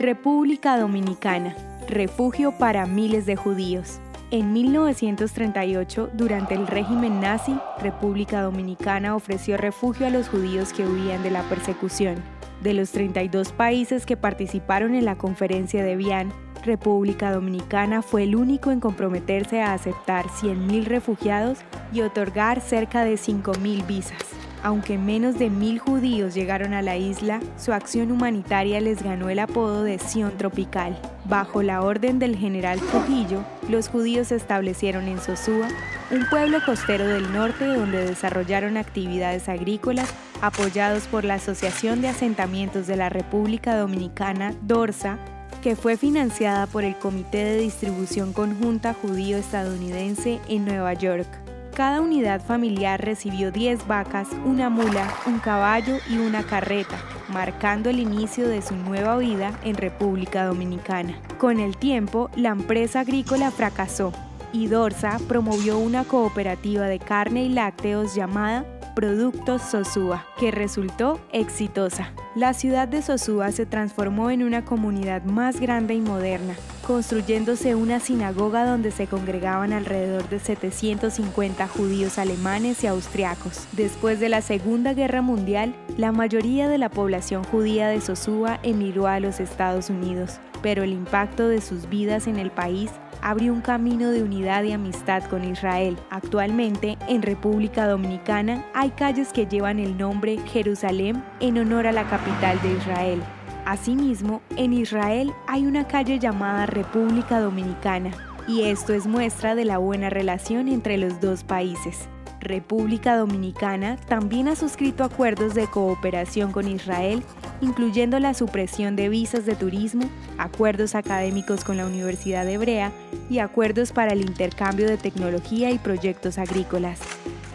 República Dominicana, refugio para miles de judíos. En 1938, durante el régimen nazi, República Dominicana ofreció refugio a los judíos que huían de la persecución. De los 32 países que participaron en la conferencia de Vian, República Dominicana fue el único en comprometerse a aceptar 100.000 refugiados y otorgar cerca de 5.000 visas. Aunque menos de mil judíos llegaron a la isla, su acción humanitaria les ganó el apodo de Sion Tropical. Bajo la orden del general Trujillo, los judíos se establecieron en Sosúa, un pueblo costero del norte donde desarrollaron actividades agrícolas apoyados por la Asociación de Asentamientos de la República Dominicana, DORSA, que fue financiada por el Comité de Distribución Conjunta Judío-Estadounidense en Nueva York. Cada unidad familiar recibió 10 vacas, una mula, un caballo y una carreta, marcando el inicio de su nueva vida en República Dominicana. Con el tiempo, la empresa agrícola fracasó y Dorsa promovió una cooperativa de carne y lácteos llamada Productos Sosúa, que resultó exitosa. La ciudad de Sosúa se transformó en una comunidad más grande y moderna, construyéndose una sinagoga donde se congregaban alrededor de 750 judíos alemanes y austriacos. Después de la Segunda Guerra Mundial, la mayoría de la población judía de Sosúa emigró a los Estados Unidos, pero el impacto de sus vidas en el país abrió un camino de unidad y amistad con Israel. Actualmente, en República Dominicana, hay calles que llevan el nombre Jerusalén en honor a la capital de Israel. Asimismo, en Israel hay una calle llamada República Dominicana, y esto es muestra de la buena relación entre los dos países. República Dominicana también ha suscrito acuerdos de cooperación con Israel, incluyendo la supresión de visas de turismo, acuerdos académicos con la Universidad Hebrea y acuerdos para el intercambio de tecnología y proyectos agrícolas.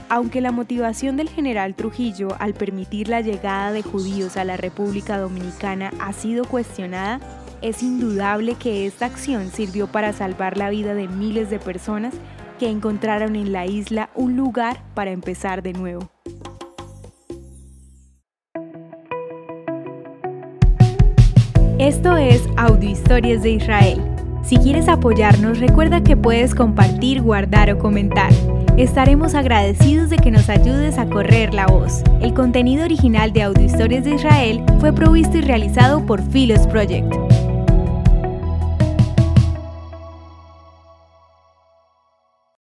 Aunque la motivación del general Trujillo al permitir la llegada de judíos a la República Dominicana ha sido cuestionada, es indudable que esta acción sirvió para salvar la vida de miles de personas que encontraron en la isla un lugar para empezar de nuevo. Esto es Audio Historias de Israel. Si quieres apoyarnos, recuerda que puedes compartir, guardar o comentar. Estaremos agradecidos de que nos ayudes a correr la voz. El contenido original de Audio Historias de Israel fue provisto y realizado por Philos Project.